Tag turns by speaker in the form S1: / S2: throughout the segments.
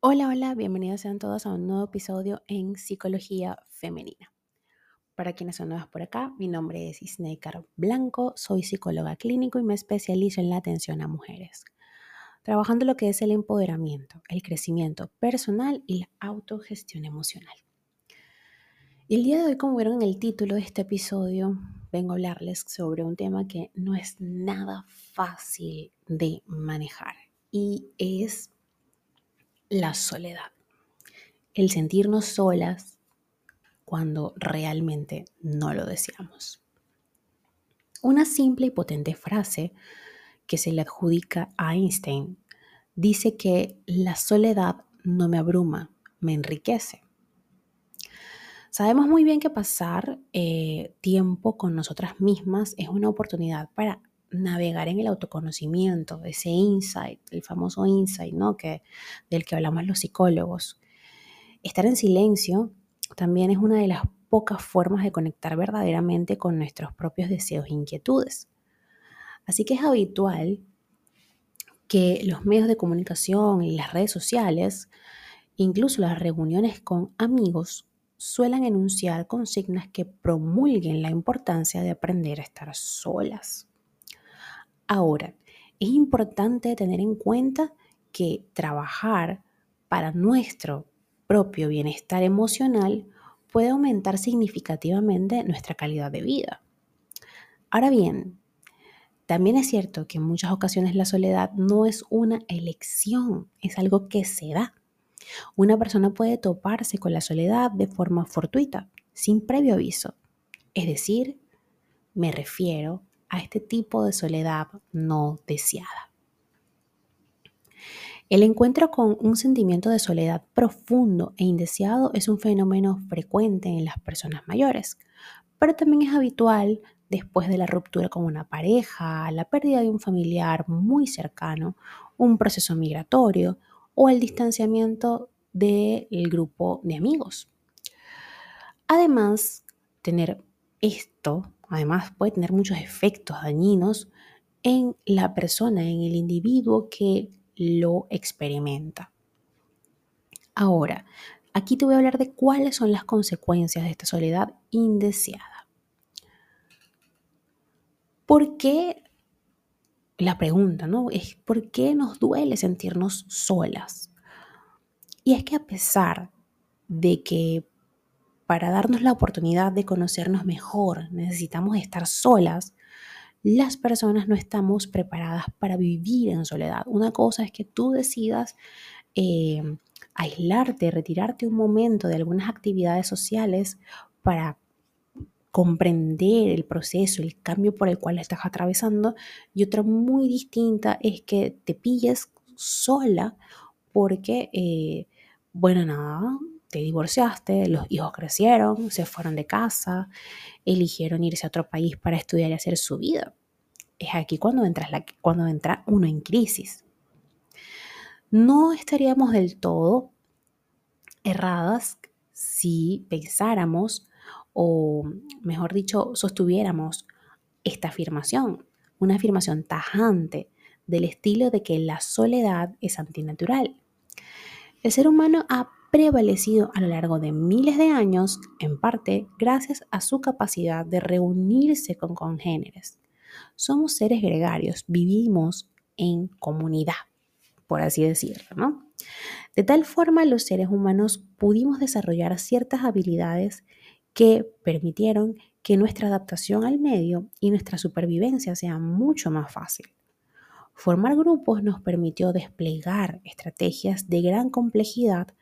S1: Hola, hola, bienvenidos sean todos a un nuevo episodio en Psicología Femenina. Para quienes son nuevas por acá, mi nombre es Isneikar Blanco, soy psicóloga clínico y me especializo en la atención a mujeres, trabajando lo que es el empoderamiento, el crecimiento personal y la autogestión emocional. Y el día de hoy, como vieron en el título de este episodio, vengo a hablarles sobre un tema que no es nada fácil de manejar y es la soledad, el sentirnos solas cuando realmente no lo deseamos. Una simple y potente frase que se le adjudica a Einstein dice que la soledad no me abruma, me enriquece. Sabemos muy bien que pasar eh, tiempo con nosotras mismas es una oportunidad para navegar en el autoconocimiento, ese insight, el famoso insight, ¿no? Que, del que hablamos los psicólogos. Estar en silencio también es una de las pocas formas de conectar verdaderamente con nuestros propios deseos e inquietudes. Así que es habitual que los medios de comunicación y las redes sociales, incluso las reuniones con amigos, suelan enunciar consignas que promulguen la importancia de aprender a estar solas. Ahora, es importante tener en cuenta que trabajar para nuestro propio bienestar emocional puede aumentar significativamente nuestra calidad de vida. Ahora bien, también es cierto que en muchas ocasiones la soledad no es una elección, es algo que se da. Una persona puede toparse con la soledad de forma fortuita, sin previo aviso. Es decir, me refiero a este tipo de soledad no deseada. El encuentro con un sentimiento de soledad profundo e indeseado es un fenómeno frecuente en las personas mayores, pero también es habitual después de la ruptura con una pareja, la pérdida de un familiar muy cercano, un proceso migratorio o el distanciamiento del grupo de amigos. Además, tener esto además puede tener muchos efectos dañinos en la persona, en el individuo que lo experimenta. Ahora, aquí te voy a hablar de cuáles son las consecuencias de esta soledad indeseada. ¿Por qué? La pregunta, ¿no? Es ¿por qué nos duele sentirnos solas? Y es que a pesar de que para darnos la oportunidad de conocernos mejor, necesitamos estar solas, las personas no estamos preparadas para vivir en soledad. Una cosa es que tú decidas eh, aislarte, retirarte un momento de algunas actividades sociales para comprender el proceso, el cambio por el cual estás atravesando. Y otra muy distinta es que te pilles sola porque, eh, bueno, nada, te divorciaste, los hijos crecieron, se fueron de casa, eligieron irse a otro país para estudiar y hacer su vida. Es aquí cuando, cuando entra uno en crisis. No estaríamos del todo erradas si pensáramos, o mejor dicho, sostuviéramos esta afirmación, una afirmación tajante del estilo de que la soledad es antinatural. El ser humano ha prevalecido a lo largo de miles de años, en parte gracias a su capacidad de reunirse con congéneres. Somos seres gregarios, vivimos en comunidad, por así decirlo, ¿no? De tal forma, los seres humanos pudimos desarrollar ciertas habilidades que permitieron que nuestra adaptación al medio y nuestra supervivencia sea mucho más fácil. Formar grupos nos permitió desplegar estrategias de gran complejidad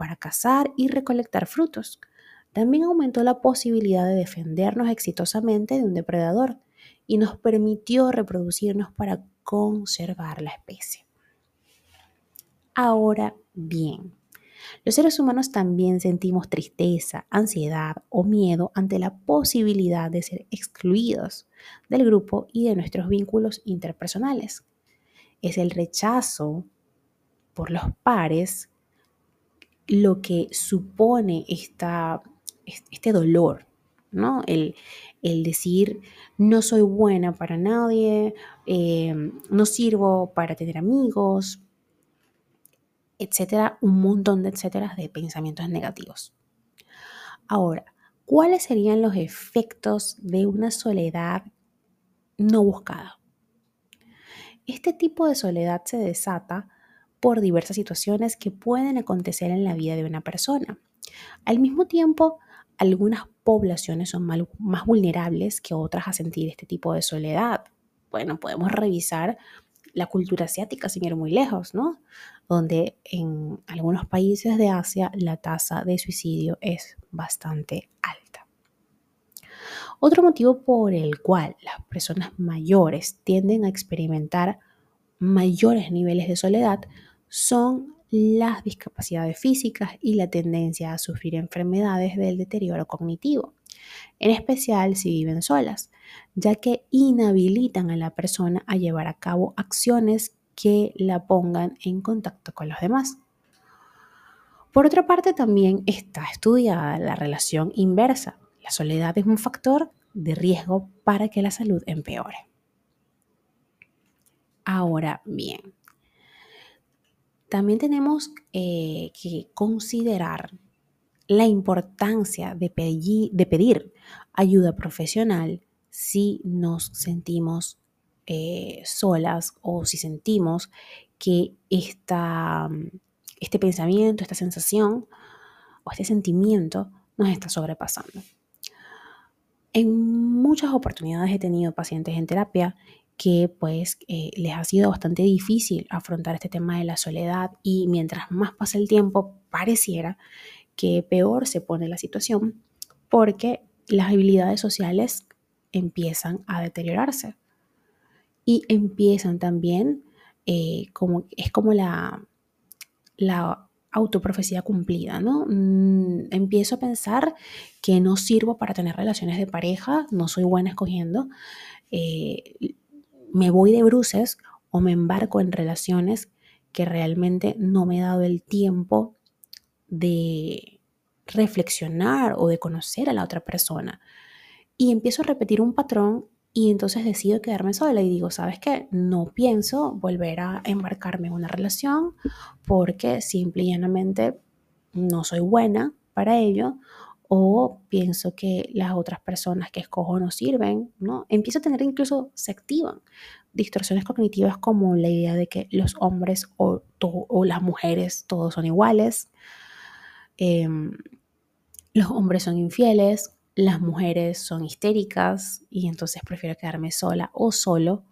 S1: para cazar y recolectar frutos. También aumentó la posibilidad de defendernos exitosamente de un depredador y nos permitió reproducirnos para conservar la especie. Ahora bien, los seres humanos también sentimos tristeza, ansiedad o miedo ante la posibilidad de ser excluidos del grupo y de nuestros vínculos interpersonales. Es el rechazo por los pares lo que supone esta, este dolor, ¿no? El, decir, no soy buena para nadie, eh, no sirvo para tener amigos. etcétera, un montón de etcétera de pensamientos negativos. Ahora, ¿cuáles serían los efectos de una soledad no buscada? Este tipo de soledad se desata por diversas situaciones que pueden acontecer en la vida de una persona. Al mismo tiempo, algunas poblaciones son más vulnerables que otras a sentir este tipo de soledad. Bueno, podemos revisar la cultura asiática sin ir muy lejos, ¿no? Donde en algunos países de Asia la tasa de suicidio es bastante alta. Otro motivo por el cual las personas mayores tienden a experimentar mayores niveles de soledad son las discapacidades físicas y la tendencia a sufrir enfermedades del deterioro cognitivo, en especial si viven solas, ya que inhabilitan a la persona a llevar a cabo acciones que la pongan en contacto con los demás. Por otra parte, también está estudiada la relación inversa. La soledad es un factor de riesgo para que la salud empeore. Ahora bien, también tenemos eh, que considerar la importancia de pedir, ayuda profesional si nos sentimos eh, solas o si sentimos que este pensamiento, esta sensación o este sentimiento nos está sobrepasando. En muchas oportunidades he tenido pacientes en terapia que pues eh, les ha sido bastante difícil afrontar este tema de la soledad y mientras más pasa el tiempo pareciera que peor se pone la situación porque las habilidades sociales empiezan a deteriorarse y empiezan también eh, como es como la, la autoprofecía cumplida, ¿no? Mm, empiezo a pensar que no sirvo para tener relaciones de pareja, no soy buena escogiendo, eh, me voy de bruces o me embarco en relaciones que realmente no me he dado el tiempo de reflexionar o de conocer a la otra persona. Y empiezo a repetir un patrón y entonces decido quedarme sola y digo, ¿sabes qué? No pienso volver a embarcarme en una relación porque simple y llanamente no soy buena para ello o pienso que las otras personas que escojo no sirven, ¿no? Empiezo a tener incluso, se activan distorsiones cognitivas como la idea de que los hombres o, las mujeres todos son iguales, em, los hombres son infieles, las mujeres son histéricas y entonces prefiero quedarme sola o solo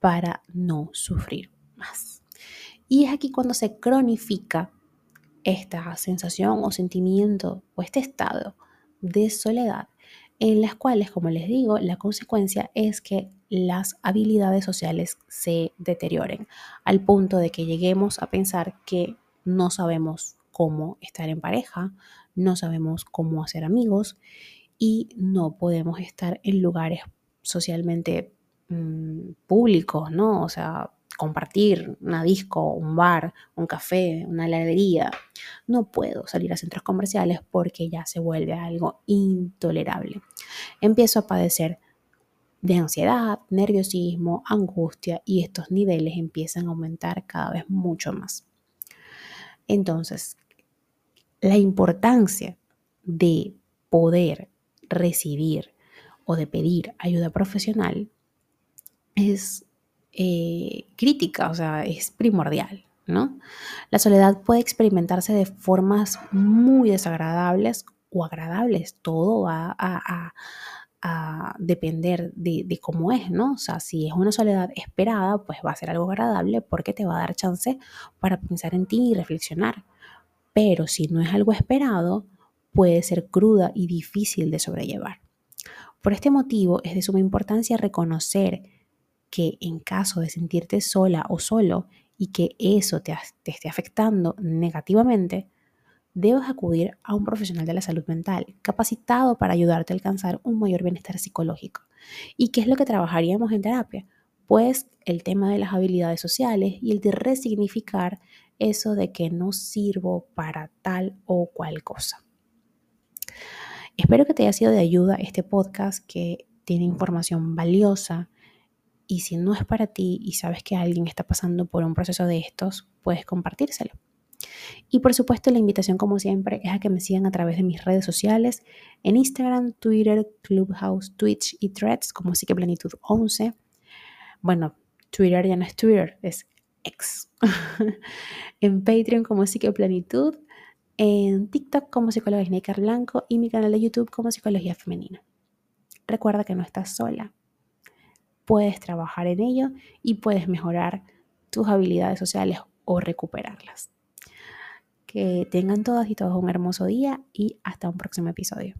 S1: para no sufrir más. Y es aquí cuando se cronifica esta sensación o sentimiento o este estado de soledad, en las cuales, como les digo, la consecuencia es que las habilidades sociales se deterioren, al punto de que lleguemos a pensar que no sabemos cómo estar en pareja, no sabemos cómo hacer amigos y no podemos estar en lugares socialmente mm, públicos, ¿no? O sea, compartir una disco, un bar, un café, una heladería. No puedo salir a centros comerciales porque ya se vuelve algo intolerable. Empiezo a padecer de ansiedad, nerviosismo, angustia y estos niveles empiezan a aumentar cada vez mucho más. Entonces, la importancia de poder recibir o de pedir ayuda profesional es eh, crítica, o sea, es primordial, ¿no? La soledad puede experimentarse de formas muy desagradables o agradables, todo va a, depender de, de, cómo es, ¿no? O sea, si es una soledad esperada, pues va a ser algo agradable porque te va a dar chance para pensar en ti y reflexionar. Pero si no es algo esperado, puede ser cruda y difícil de sobrellevar. Por este motivo es de suma importancia reconocer que en caso de sentirte sola o solo y que eso te, esté afectando negativamente, debes acudir a un profesional de la salud mental capacitado para ayudarte a alcanzar un mayor bienestar psicológico. ¿Y qué es lo que trabajaríamos en terapia? Pues el tema de las habilidades sociales y el de resignificar eso de que no sirvo para tal o cual cosa. Espero que te haya sido de ayuda este podcast que tiene información valiosa y si no es para ti y sabes que alguien está pasando por un proceso de estos, puedes compartírselo. Y por supuesto la invitación como siempre es a que me sigan a través de mis redes sociales en Instagram, Twitter, Clubhouse, Twitch y Threads como Psiqueplanitud 11. Bueno, Twitter ya no es Twitter, es X. en Patreon como Psiqueplanitud, en TikTok como Psicóloga Snaker Blanco y mi canal de YouTube como Psicología Femenina. Recuerda que no estás sola. Puedes trabajar en ello y puedes mejorar tus habilidades sociales o recuperarlas. Que tengan todas y todos un hermoso día y hasta un próximo episodio.